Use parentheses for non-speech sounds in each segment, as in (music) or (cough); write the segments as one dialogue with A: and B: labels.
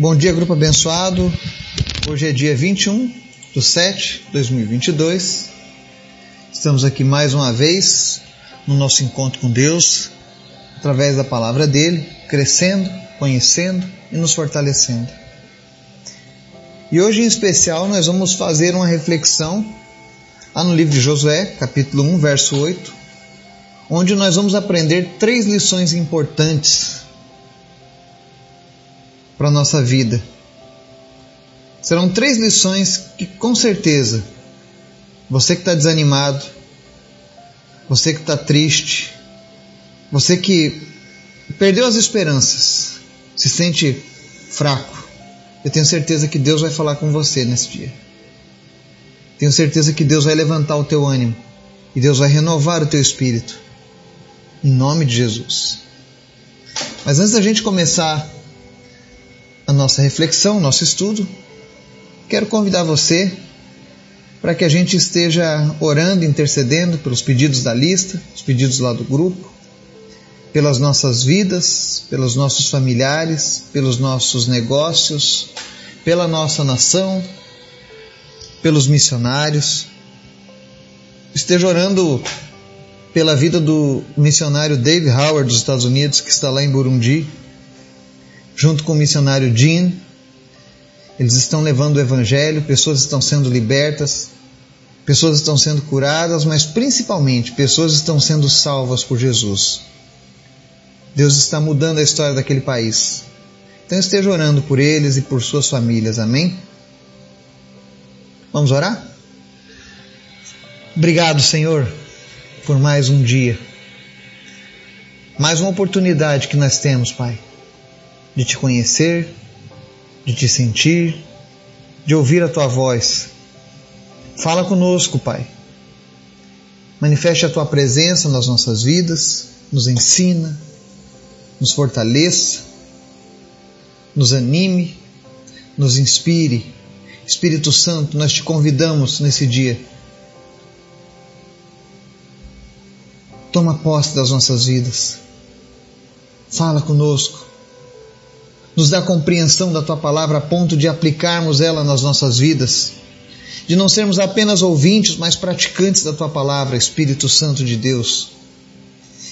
A: Bom dia, grupo abençoado. Hoje é dia 21 de 7 de 2022. Estamos aqui mais uma vez no nosso encontro com Deus, através da palavra dele, crescendo, conhecendo e nos fortalecendo. E hoje, em especial, nós vamos fazer uma reflexão lá no livro de Josué, capítulo 1, verso 8, onde nós vamos aprender três lições importantes para a nossa vida. Serão três lições que, com certeza, você que está desanimado, você que está triste, você que perdeu as esperanças, se sente fraco, eu tenho certeza que Deus vai falar com você nesse dia. Tenho certeza que Deus vai levantar o teu ânimo e Deus vai renovar o teu espírito. Em nome de Jesus. Mas antes da gente começar a nossa reflexão, nosso estudo, quero convidar você para que a gente esteja orando, intercedendo pelos pedidos da lista, os pedidos lá do grupo, pelas nossas vidas, pelos nossos familiares, pelos nossos negócios, pela nossa nação, pelos missionários. Esteja orando pela vida do missionário Dave Howard dos Estados Unidos, que está lá em Burundi, junto com o missionário Jean. Eles estão levando o evangelho, pessoas estão sendo libertas, pessoas estão sendo curadas, mas principalmente pessoas estão sendo salvas por Jesus. Deus está mudando a história daquele país. Então esteja orando por eles e por suas famílias. Amém? Vamos orar? Obrigado, Senhor, por mais um dia. Mais uma oportunidade que nós temos, Pai de te conhecer, de te sentir, de ouvir a tua voz. Fala conosco, Pai. Manifeste a tua presença nas nossas vidas, nos ensina, nos fortaleça, nos anime, nos inspire. Espírito Santo, nós te convidamos nesse dia. Toma posse das nossas vidas. Fala conosco nos dá compreensão da tua palavra a ponto de aplicarmos ela nas nossas vidas, de não sermos apenas ouvintes, mas praticantes da tua palavra, Espírito Santo de Deus.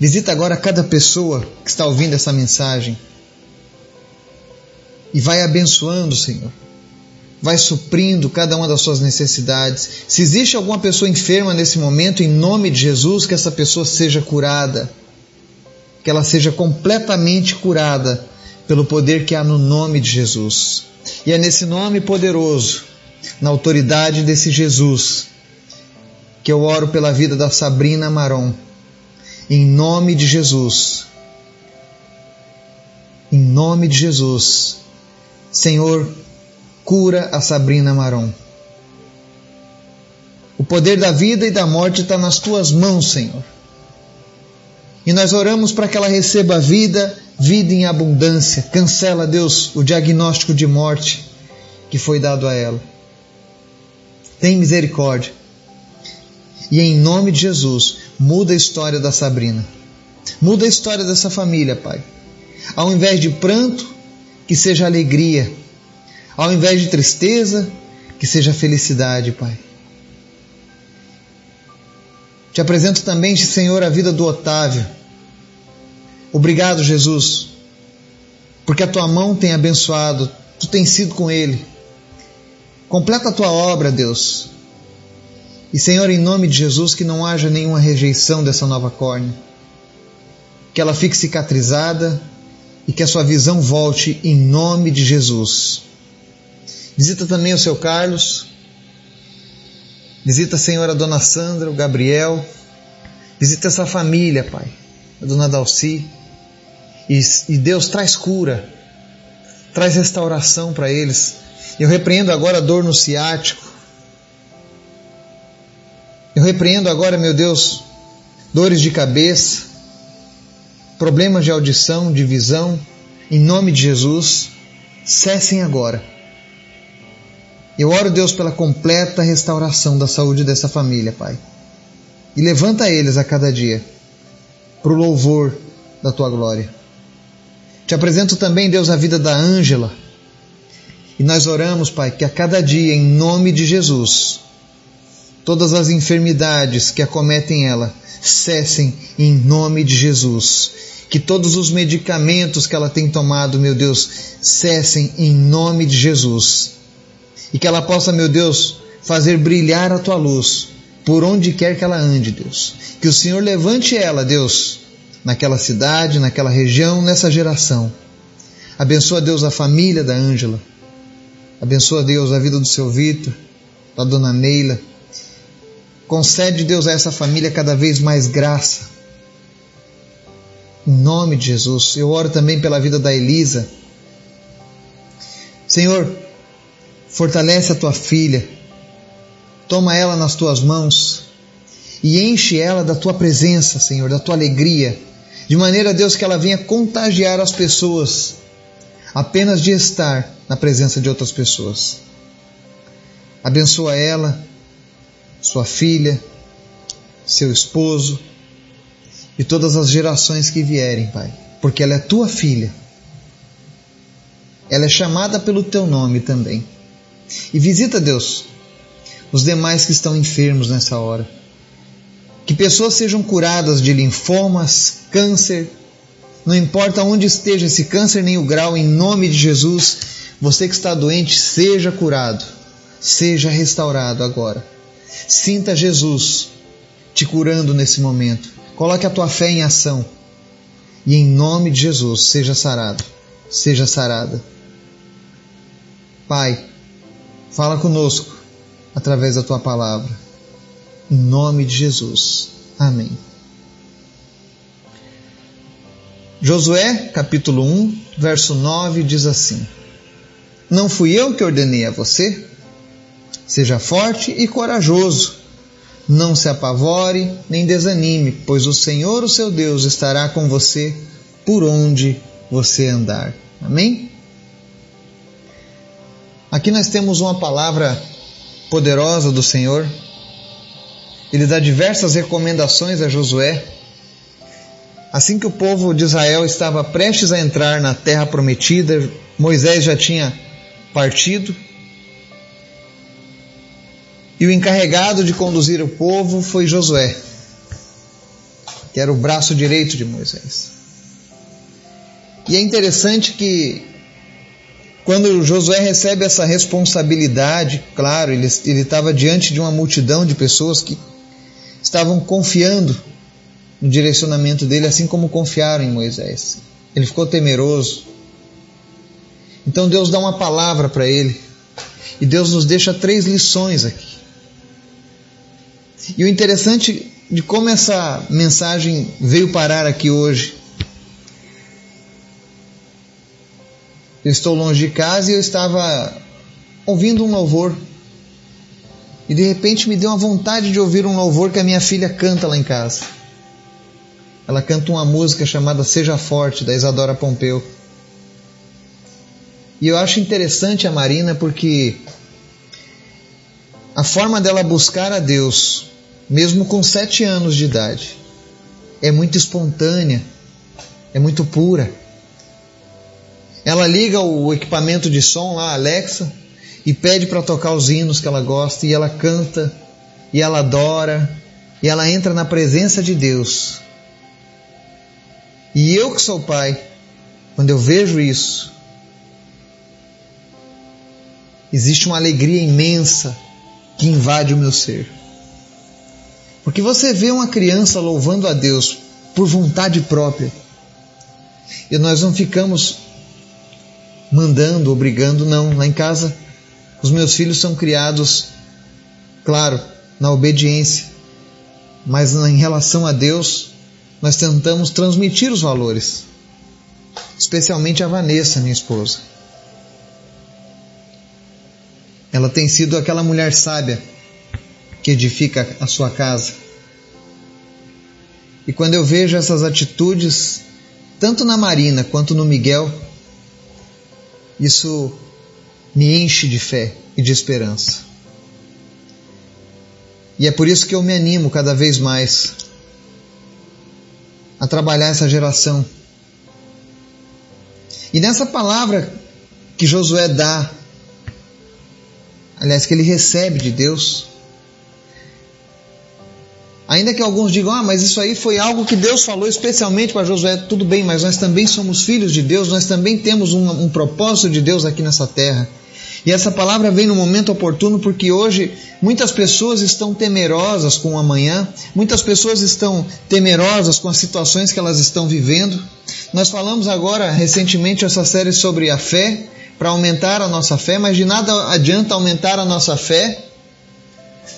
A: Visita agora cada pessoa que está ouvindo essa mensagem e vai abençoando, Senhor. Vai suprindo cada uma das suas necessidades. Se existe alguma pessoa enferma nesse momento, em nome de Jesus, que essa pessoa seja curada. Que ela seja completamente curada pelo poder que há no nome de Jesus. E é nesse nome poderoso, na autoridade desse Jesus, que eu oro pela vida da Sabrina Maron. Em nome de Jesus. Em nome de Jesus. Senhor, cura a Sabrina Maron. O poder da vida e da morte está nas tuas mãos, Senhor. E nós oramos para que ela receba vida vida em abundância. Cancela, Deus, o diagnóstico de morte que foi dado a ela. Tem misericórdia. E em nome de Jesus, muda a história da Sabrina. Muda a história dessa família, Pai. Ao invés de pranto, que seja alegria. Ao invés de tristeza, que seja felicidade, Pai. Te apresento também, Senhor, a vida do Otávio Obrigado, Jesus, porque a tua mão tem abençoado, tu tens sido com ele. Completa a tua obra, Deus. E, Senhor, em nome de Jesus, que não haja nenhuma rejeição dessa nova córnea. Que ela fique cicatrizada e que a sua visão volte em nome de Jesus. Visita também o seu Carlos. Visita, Senhor, a dona Sandra, o Gabriel. Visita essa família, Pai. A dona Dalci. E, e Deus traz cura, traz restauração para eles. Eu repreendo agora a dor no ciático. Eu repreendo agora, meu Deus, dores de cabeça, problemas de audição, de visão, em nome de Jesus, cessem agora. Eu oro, Deus, pela completa restauração da saúde dessa família, Pai. E levanta eles a cada dia para o louvor da tua glória. Te apresento também, Deus, a vida da Ângela. E nós oramos, Pai, que a cada dia, em nome de Jesus, todas as enfermidades que acometem ela cessem em nome de Jesus. Que todos os medicamentos que ela tem tomado, meu Deus, cessem em nome de Jesus. E que ela possa, meu Deus, fazer brilhar a tua luz por onde quer que ela ande, Deus. Que o Senhor levante ela, Deus, naquela cidade, naquela região, nessa geração. Abençoa, Deus, a família da Ângela. Abençoa, Deus, a vida do seu Vitor, da dona Neila. Concede, Deus, a essa família cada vez mais graça. Em nome de Jesus. Eu oro também pela vida da Elisa. Senhor, fortalece a tua filha Toma ela nas tuas mãos e enche ela da tua presença, Senhor, da tua alegria, de maneira, Deus, que ela venha contagiar as pessoas apenas de estar na presença de outras pessoas. Abençoa ela, sua filha, seu esposo e todas as gerações que vierem, Pai, porque ela é tua filha. Ela é chamada pelo teu nome também. E visita, Deus, os demais que estão enfermos nessa hora. Que pessoas sejam curadas de linfomas, câncer, não importa onde esteja esse câncer nem o grau, em nome de Jesus, você que está doente, seja curado, seja restaurado agora. Sinta Jesus te curando nesse momento. Coloque a tua fé em ação. E em nome de Jesus, seja sarado, seja sarada. Pai, fala conosco através da tua palavra. Em nome de Jesus. Amém. Josué, capítulo 1, verso 9 diz assim: Não fui eu que ordenei a você? Seja forte e corajoso. Não se apavore nem desanime, pois o Senhor, o seu Deus, estará com você por onde você andar. Amém? Aqui nós temos uma palavra poderosa do Senhor. Ele dá diversas recomendações a Josué. Assim que o povo de Israel estava prestes a entrar na terra prometida, Moisés já tinha partido. E o encarregado de conduzir o povo foi Josué, que era o braço direito de Moisés. E é interessante que quando Josué recebe essa responsabilidade, claro, ele estava diante de uma multidão de pessoas que estavam confiando no direcionamento dele, assim como confiaram em Moisés. Ele ficou temeroso. Então Deus dá uma palavra para ele. E Deus nos deixa três lições aqui. E o interessante de como essa mensagem veio parar aqui hoje Eu estou longe de casa e eu estava ouvindo um louvor. E de repente me deu uma vontade de ouvir um louvor que a minha filha canta lá em casa. Ela canta uma música chamada Seja Forte, da Isadora Pompeu. E eu acho interessante a Marina porque a forma dela buscar a Deus, mesmo com sete anos de idade, é muito espontânea, é muito pura. Ela liga o equipamento de som lá, Alexa, e pede para tocar os hinos que ela gosta, e ela canta, e ela adora, e ela entra na presença de Deus. E eu que sou pai, quando eu vejo isso, existe uma alegria imensa que invade o meu ser. Porque você vê uma criança louvando a Deus por vontade própria, e nós não ficamos mandando, obrigando, não. Lá em casa, os meus filhos são criados, claro, na obediência, mas em relação a Deus, nós tentamos transmitir os valores, especialmente a Vanessa, minha esposa. Ela tem sido aquela mulher sábia que edifica a sua casa. E quando eu vejo essas atitudes, tanto na Marina quanto no Miguel, isso me enche de fé e de esperança. E é por isso que eu me animo cada vez mais a trabalhar essa geração. E nessa palavra que Josué dá aliás, que ele recebe de Deus. Ainda que alguns digam, ah, mas isso aí foi algo que Deus falou especialmente para Josué, tudo bem, mas nós também somos filhos de Deus, nós também temos um, um propósito de Deus aqui nessa terra. E essa palavra vem no momento oportuno porque hoje muitas pessoas estão temerosas com o amanhã, muitas pessoas estão temerosas com as situações que elas estão vivendo. Nós falamos agora recentemente essa série sobre a fé, para aumentar a nossa fé, mas de nada adianta aumentar a nossa fé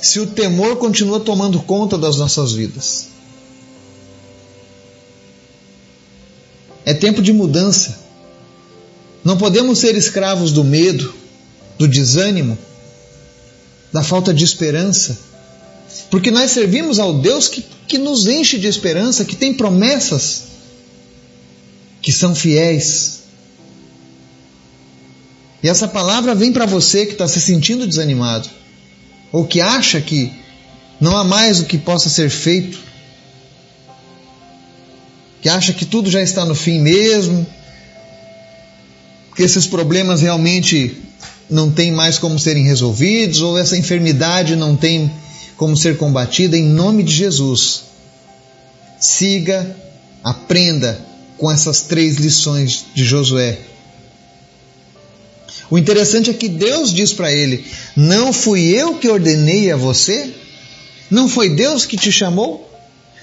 A: se o temor continua tomando conta das nossas vidas. É tempo de mudança. Não podemos ser escravos do medo, do desânimo, da falta de esperança, porque nós servimos ao Deus que, que nos enche de esperança, que tem promessas, que são fiéis. E essa palavra vem para você que está se sentindo desanimado ou que acha que não há mais o que possa ser feito, que acha que tudo já está no fim mesmo, que esses problemas realmente não têm mais como serem resolvidos, ou essa enfermidade não tem como ser combatida, em nome de Jesus. Siga, aprenda com essas três lições de Josué. O interessante é que Deus diz para ele: Não fui eu que ordenei a você? Não foi Deus que te chamou?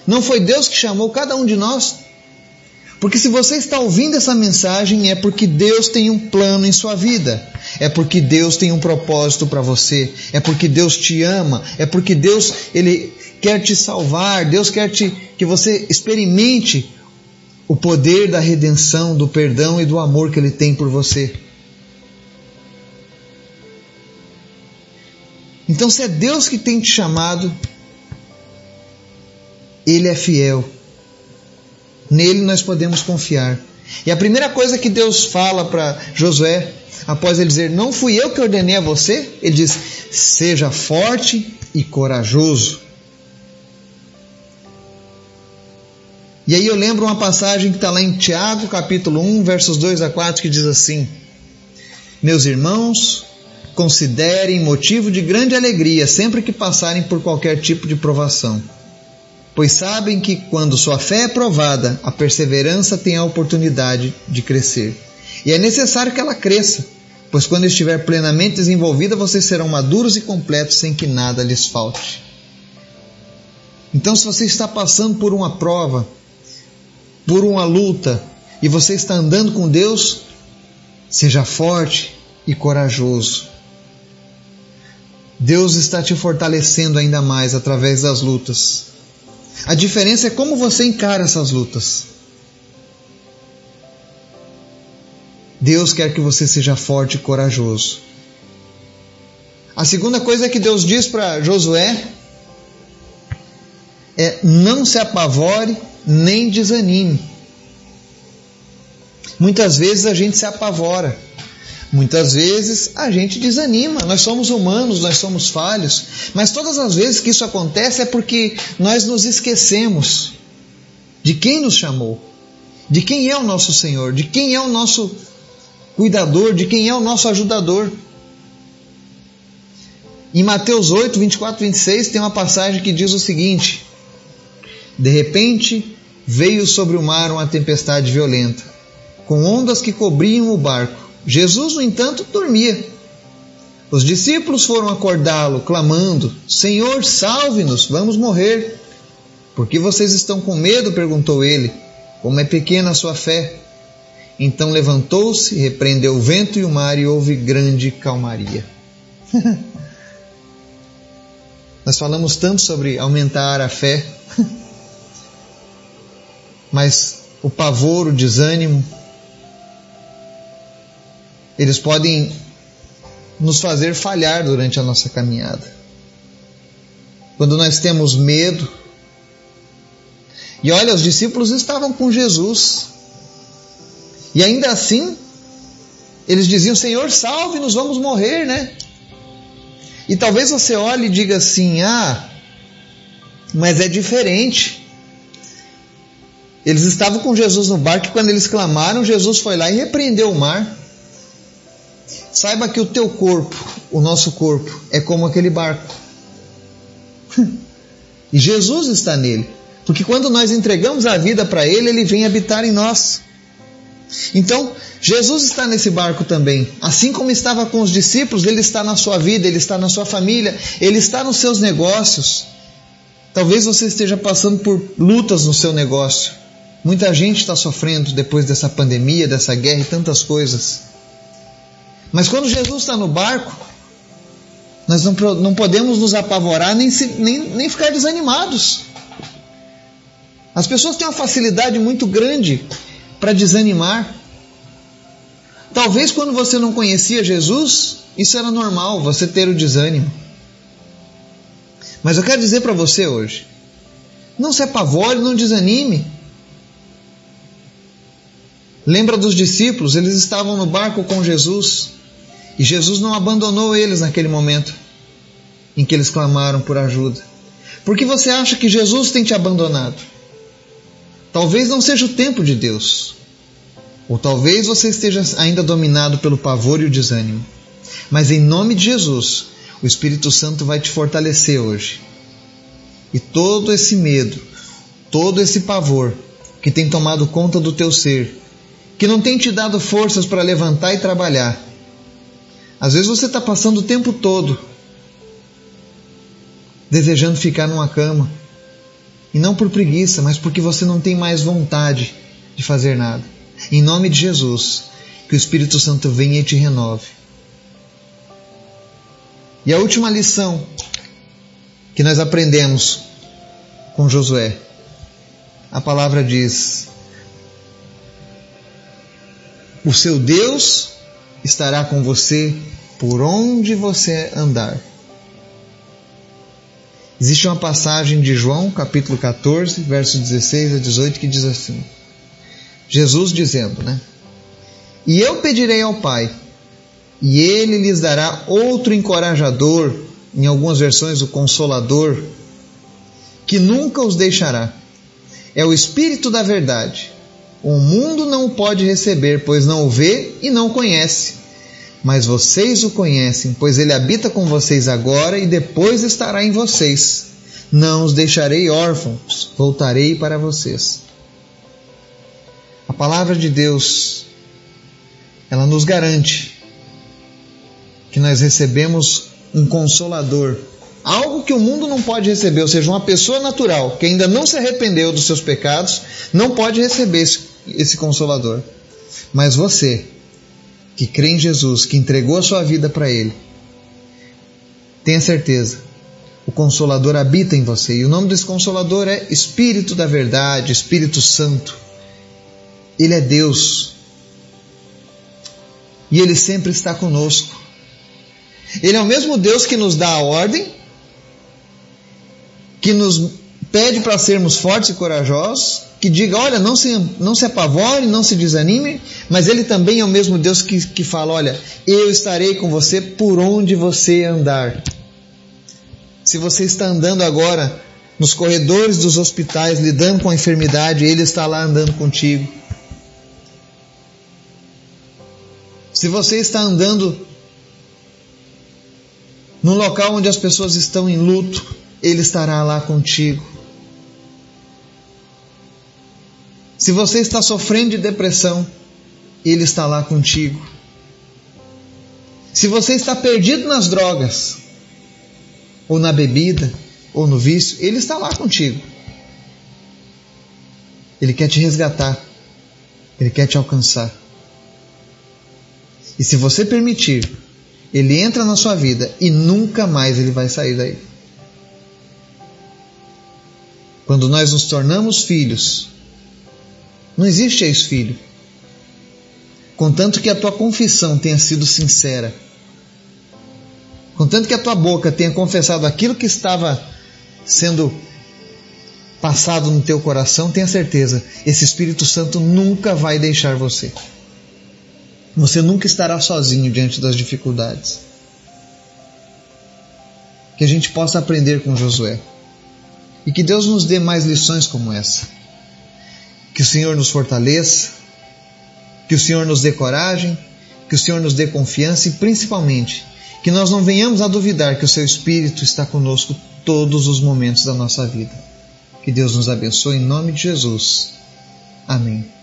A: Não foi Deus que chamou cada um de nós? Porque se você está ouvindo essa mensagem é porque Deus tem um plano em sua vida. É porque Deus tem um propósito para você. É porque Deus te ama. É porque Deus ele quer te salvar. Deus quer te, que você experimente o poder da redenção, do perdão e do amor que ele tem por você. Então, se é Deus que tem te chamado, Ele é fiel. Nele nós podemos confiar. E a primeira coisa que Deus fala para Josué, após ele dizer: Não fui eu que ordenei a você, ele diz: Seja forte e corajoso. E aí eu lembro uma passagem que está lá em Tiago, capítulo 1, versos 2 a 4, que diz assim: Meus irmãos, considerem motivo de grande alegria sempre que passarem por qualquer tipo de provação, pois sabem que quando sua fé é provada, a perseverança tem a oportunidade de crescer. E é necessário que ela cresça, pois quando estiver plenamente desenvolvida, vocês serão maduros e completos sem que nada lhes falte. Então, se você está passando por uma prova, por uma luta, e você está andando com Deus, seja forte e corajoso. Deus está te fortalecendo ainda mais através das lutas. A diferença é como você encara essas lutas. Deus quer que você seja forte e corajoso. A segunda coisa que Deus diz para Josué é: não se apavore nem desanime. Muitas vezes a gente se apavora Muitas vezes a gente desanima, nós somos humanos, nós somos falhos, mas todas as vezes que isso acontece é porque nós nos esquecemos de quem nos chamou, de quem é o nosso Senhor, de quem é o nosso cuidador, de quem é o nosso ajudador. Em Mateus 8, 24, 26 tem uma passagem que diz o seguinte: De repente veio sobre o mar uma tempestade violenta, com ondas que cobriam o barco Jesus, no entanto, dormia. Os discípulos foram acordá-lo, clamando: Senhor, salve-nos, vamos morrer. Por que vocês estão com medo? perguntou ele. Como é pequena a sua fé. Então levantou-se, repreendeu o vento e o mar e houve grande calmaria. (laughs) Nós falamos tanto sobre aumentar a fé, (laughs) mas o pavor, o desânimo, eles podem nos fazer falhar durante a nossa caminhada. Quando nós temos medo, e olha, os discípulos estavam com Jesus, e ainda assim, eles diziam: Senhor, salve-nos, vamos morrer, né? E talvez você olhe e diga assim: Ah, mas é diferente. Eles estavam com Jesus no barco e quando eles clamaram, Jesus foi lá e repreendeu o mar. Saiba que o teu corpo, o nosso corpo, é como aquele barco. (laughs) e Jesus está nele. Porque quando nós entregamos a vida para Ele, Ele vem habitar em nós. Então, Jesus está nesse barco também. Assim como estava com os discípulos, Ele está na sua vida, Ele está na sua família, Ele está nos seus negócios. Talvez você esteja passando por lutas no seu negócio. Muita gente está sofrendo depois dessa pandemia, dessa guerra e tantas coisas. Mas quando Jesus está no barco, nós não, não podemos nos apavorar nem, se, nem, nem ficar desanimados. As pessoas têm uma facilidade muito grande para desanimar. Talvez quando você não conhecia Jesus, isso era normal, você ter o desânimo. Mas eu quero dizer para você hoje: não se apavore, não desanime. Lembra dos discípulos, eles estavam no barco com Jesus e Jesus não abandonou eles naquele momento em que eles clamaram por ajuda. Por que você acha que Jesus tem te abandonado? Talvez não seja o tempo de Deus. Ou talvez você esteja ainda dominado pelo pavor e o desânimo. Mas em nome de Jesus, o Espírito Santo vai te fortalecer hoje. E todo esse medo, todo esse pavor que tem tomado conta do teu ser, que não tem te dado forças para levantar e trabalhar. Às vezes você está passando o tempo todo desejando ficar numa cama. E não por preguiça, mas porque você não tem mais vontade de fazer nada. Em nome de Jesus, que o Espírito Santo venha e te renove. E a última lição que nós aprendemos com Josué, a palavra diz: o seu Deus estará com você por onde você andar. Existe uma passagem de João, capítulo 14, versos 16 a 18, que diz assim: Jesus dizendo, né? E eu pedirei ao Pai, e ele lhes dará outro encorajador, em algumas versões o consolador, que nunca os deixará. É o Espírito da Verdade o mundo não o pode receber, pois não o vê e não o conhece. Mas vocês o conhecem, pois ele habita com vocês agora e depois estará em vocês. Não os deixarei órfãos, voltarei para vocês. A palavra de Deus, ela nos garante que nós recebemos um consolador algo que o mundo não pode receber, ou seja, uma pessoa natural que ainda não se arrependeu dos seus pecados, não pode receber esse, esse consolador. Mas você, que crê em Jesus, que entregou a sua vida para Ele, tenha certeza, o Consolador habita em você. E o nome desse Consolador é Espírito da Verdade, Espírito Santo. Ele é Deus. E Ele sempre está conosco. Ele é o mesmo Deus que nos dá a ordem que nos pede para sermos fortes e corajosos, que diga, olha, não se, não se apavore, não se desanime, mas Ele também é o mesmo Deus que, que fala, olha, eu estarei com você por onde você andar. Se você está andando agora nos corredores dos hospitais, lidando com a enfermidade, Ele está lá andando contigo. Se você está andando num local onde as pessoas estão em luto, ele estará lá contigo. Se você está sofrendo de depressão, Ele está lá contigo. Se você está perdido nas drogas, ou na bebida, ou no vício, Ele está lá contigo. Ele quer te resgatar. Ele quer te alcançar. E se você permitir, Ele entra na sua vida e nunca mais Ele vai sair daí. Quando nós nos tornamos filhos, não existe ex-filho. Contanto que a tua confissão tenha sido sincera, contanto que a tua boca tenha confessado aquilo que estava sendo passado no teu coração, tenha certeza, esse Espírito Santo nunca vai deixar você. Você nunca estará sozinho diante das dificuldades. Que a gente possa aprender com Josué. E que Deus nos dê mais lições como essa. Que o Senhor nos fortaleça, que o Senhor nos dê coragem, Que o Senhor nos dê confiança e principalmente que nós não venhamos a duvidar que o Seu Espírito está conosco todos os momentos da nossa vida. Que Deus nos abençoe em nome de Jesus. Amém.